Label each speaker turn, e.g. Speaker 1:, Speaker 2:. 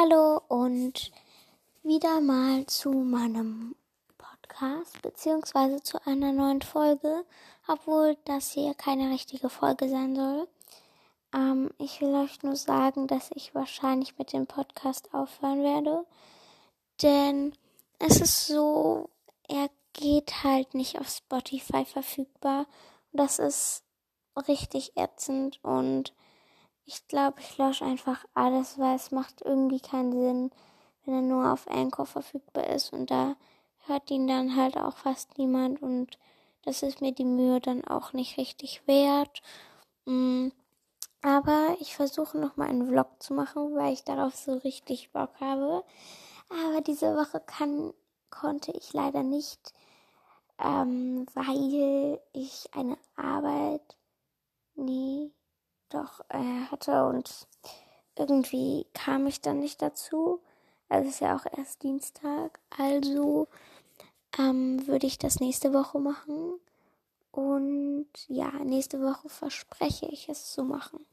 Speaker 1: Hallo und wieder mal zu meinem Podcast beziehungsweise zu einer neuen Folge, obwohl das hier keine richtige Folge sein soll. Ähm, ich will euch nur sagen, dass ich wahrscheinlich mit dem Podcast aufhören werde, denn es ist so, er geht halt nicht auf Spotify verfügbar das ist richtig ätzend und ich glaube, ich lösche einfach alles, weil es macht irgendwie keinen Sinn, wenn er nur auf Anchor verfügbar ist und da hört ihn dann halt auch fast niemand und das ist mir die Mühe dann auch nicht richtig wert. Mm, aber ich versuche nochmal einen Vlog zu machen, weil ich darauf so richtig Bock habe. Aber diese Woche kann, konnte ich leider nicht, ähm, weil ich eine Arbeit, doch äh, hatte und irgendwie kam ich dann nicht dazu. Also es ist ja auch erst Dienstag, also ähm, würde ich das nächste Woche machen. Und ja, nächste Woche verspreche ich es zu machen.